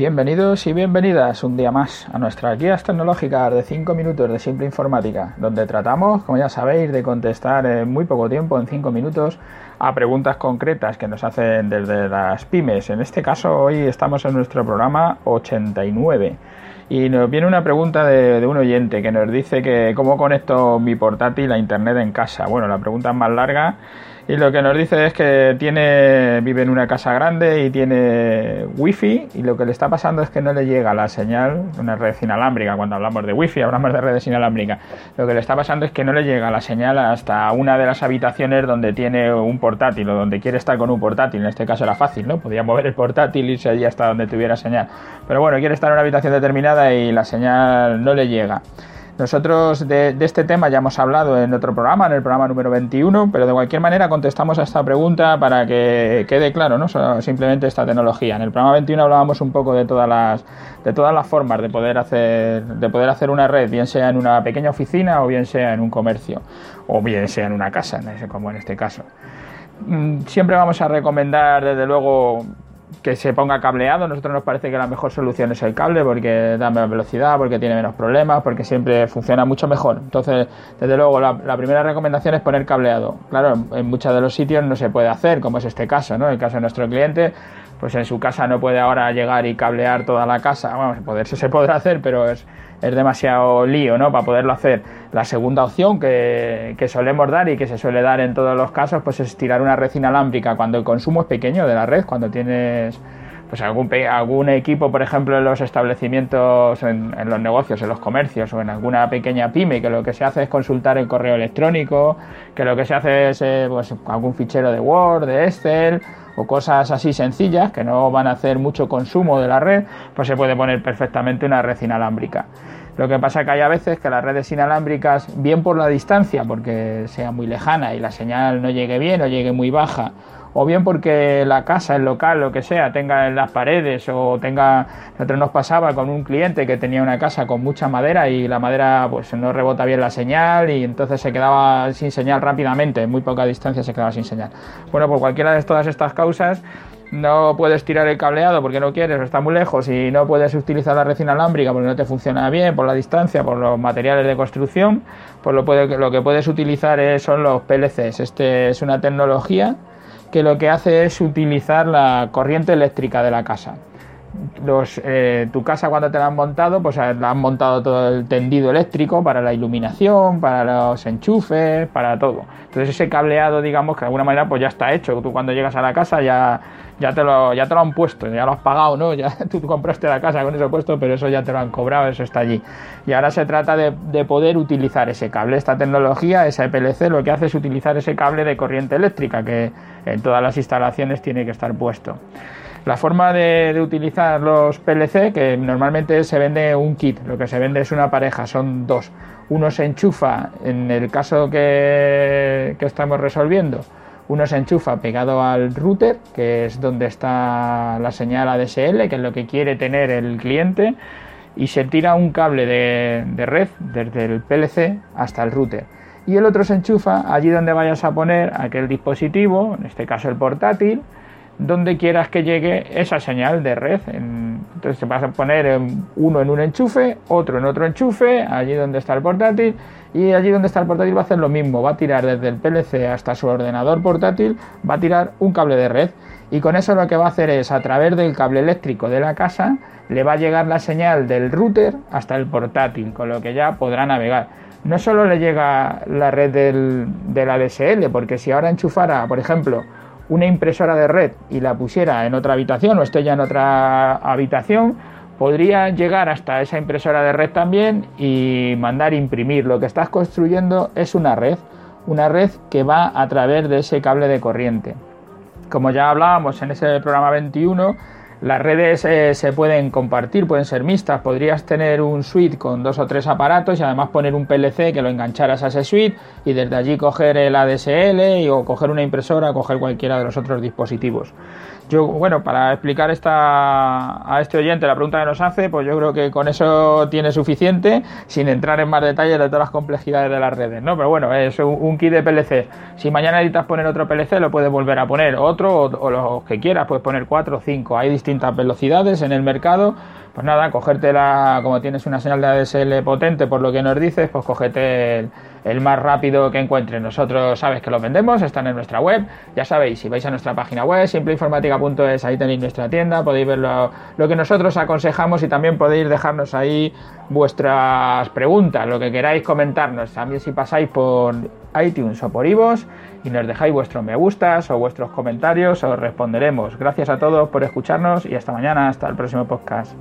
Bienvenidos y bienvenidas un día más a nuestras guías tecnológicas de 5 minutos de simple informática, donde tratamos, como ya sabéis, de contestar en muy poco tiempo, en 5 minutos, a preguntas concretas que nos hacen desde las pymes. En este caso, hoy estamos en nuestro programa 89 y nos viene una pregunta de, un oyente que nos dice que cómo conecto mi portátil a internet en casa. Bueno, la pregunta es más larga y lo que nos dice es que vive en una casa grande y tiene wifi y lo que le está pasando es que no le llega la señal, una red inalámbrica, cuando hablamos de wifi hablamos de redes inalámbricas, lo que le está pasando es que no le llega la señal hasta una de las habitaciones donde tiene un portátil o donde quiere estar con un portátil, en este caso era fácil, ¿no? Podía mover el portátil y irse allí hasta donde tuviera señal, pero bueno, quiere estar en una habitación determinada y la señal no le llega. Nosotros de, este tema ya hemos hablado en otro programa, en el programa número 21, pero de cualquier manera contestamos a esta pregunta para que quede claro, ¿no? simplemente esta tecnología. En el programa 21 hablábamos un poco de todas las de todas las formas de poder hacer de poder hacer una red, bien sea en una pequeña oficina o bien sea en un comercio o bien sea en una casa, como en este caso. Mm, siempre vamos a recomendar desde luego que se ponga cableado. A nosotros nos parece que la mejor solución es el cable porque da menos velocidad, porque tiene menos problemas, porque siempre funciona mucho mejor. Entonces, desde luego, la, primera recomendación es poner cableado. Claro, en muchos de los sitios no se puede hacer, como es este caso, ¿no? El caso de nuestro cliente, pues en su casa no puede ahora llegar y cablear toda la casa. Bueno, poderse se podrá hacer, pero es es demasiado lío ¿no? para poderlo hacer. La segunda opción que, solemos dar y que se suele dar en todos los casos pues es tirar una red inalámbrica cuando el consumo es pequeño de la red, cuando tienes pues algún, algún equipo, por ejemplo, en los establecimientos, en, los negocios, en los comercios o en alguna pequeña pyme, que lo que se hace es consultar el correo electrónico, que lo que se hace es eh, pues, algún fichero de Word, de Excel o cosas así sencillas que no van a hacer mucho consumo de la red, pues se puede poner perfectamente una red inalámbrica. Lo que pasa que hay a veces que las redes inalámbricas, bien por la distancia, porque sea muy lejana y la señal no llegue bien o llegue muy baja, o bien porque la casa, el local, lo que sea, tenga en las paredes o tenga, nosotros nos pasaba con un cliente que tenía una casa con mucha madera y la madera pues no rebota bien la señal y entonces se quedaba sin señal rápidamente, en muy poca distancia se quedaba sin señal. Bueno, por cualquiera de todas estas causas no puedes tirar el cableado porque no quieres o está muy lejos y no puedes utilizar la red inalámbrica porque no te funciona bien por la distancia, por los materiales de construcción, pues lo, lo que puedes utilizar son los PLCs. Este es una tecnología que lo que hace es utilizar la corriente eléctrica de la casa. Los, eh, tu casa cuando te la han montado, pues la han montado todo el tendido eléctrico para la iluminación, para los enchufes, para todo. Entonces ese cableado, digamos que de alguna manera pues ya está hecho. Tú cuando llegas a la casa ya, ya, te, lo, ya te lo han puesto, ya lo has pagado, ¿no? Ya tú compraste la casa con eso puesto, pero eso ya te lo han cobrado, eso está allí. Y ahora se trata de, de poder utilizar ese cable. Esta tecnología, esa PLC, lo que hace es utilizar ese cable de corriente eléctrica que en todas las instalaciones tiene que estar puesto. La forma de, utilizar los PLC, que normalmente se vende un kit, lo que se vende es una pareja, son dos. Uno se enchufa, en el caso que, estamos resolviendo, uno se enchufa pegado al router, que es donde está la señal ADSL, que es lo que quiere tener el cliente, y se tira un cable de, de red desde el PLC hasta el router y el otro se enchufa allí donde vayas a poner aquel dispositivo, en este caso el portátil, donde quieras que llegue esa señal de red. Entonces vas a poner uno en un enchufe, otro en otro enchufe, allí donde está el portátil, y allí donde está el portátil va a hacer lo mismo, va a tirar desde el PLC hasta su ordenador portátil, va a tirar un cable de red. Y con eso lo que va a hacer es, a través del cable eléctrico de la casa, le va a llegar la señal del router hasta el portátil, con lo que ya podrá navegar no solo le llega la red del, la ADSL, porque si ahora enchufara, por ejemplo, una impresora de red y la pusiera en otra habitación o esté ya en otra habitación, podría llegar hasta esa impresora de red también y mandar imprimir. Lo que estás construyendo es una red, una red que va a través de ese cable de corriente. Como ya hablábamos en ese programa 21, las redes eh, se pueden compartir, pueden ser mixtas. Podrías tener un suite con dos o tres aparatos y además poner un PLC que lo engancharas a ese suite y desde allí coger el ADSL o coger una impresora coger cualquiera de los otros dispositivos. Yo, bueno, para explicar esta, a este oyente la pregunta que nos hace, pues yo creo que con eso tiene suficiente, sin entrar en más detalles de todas las complejidades de las redes, ¿no? Pero bueno, es un, kit de PLC. Si mañana necesitas poner otro PLC, lo puedes volver a poner, otro o, o los que quieras, puedes poner cuatro o cinco. Hay distintas velocidades en el mercado pues nada, cogértela, como tienes una señal de ADSL potente por lo que nos dices, pues cogete el, más rápido que encuentres. Nosotros sabes que lo vendemos, están en nuestra web. Ya sabéis, si vais a nuestra página web, simpleinformática.es, ahí tenéis nuestra tienda, podéis ver lo, lo, que nosotros aconsejamos y también podéis dejarnos ahí vuestras preguntas, lo que queráis comentarnos. También si pasáis por iTunes o por iVoox y nos dejáis vuestros me gustas o vuestros comentarios, os responderemos. Gracias a todos por escucharnos y hasta mañana, hasta el próximo podcast.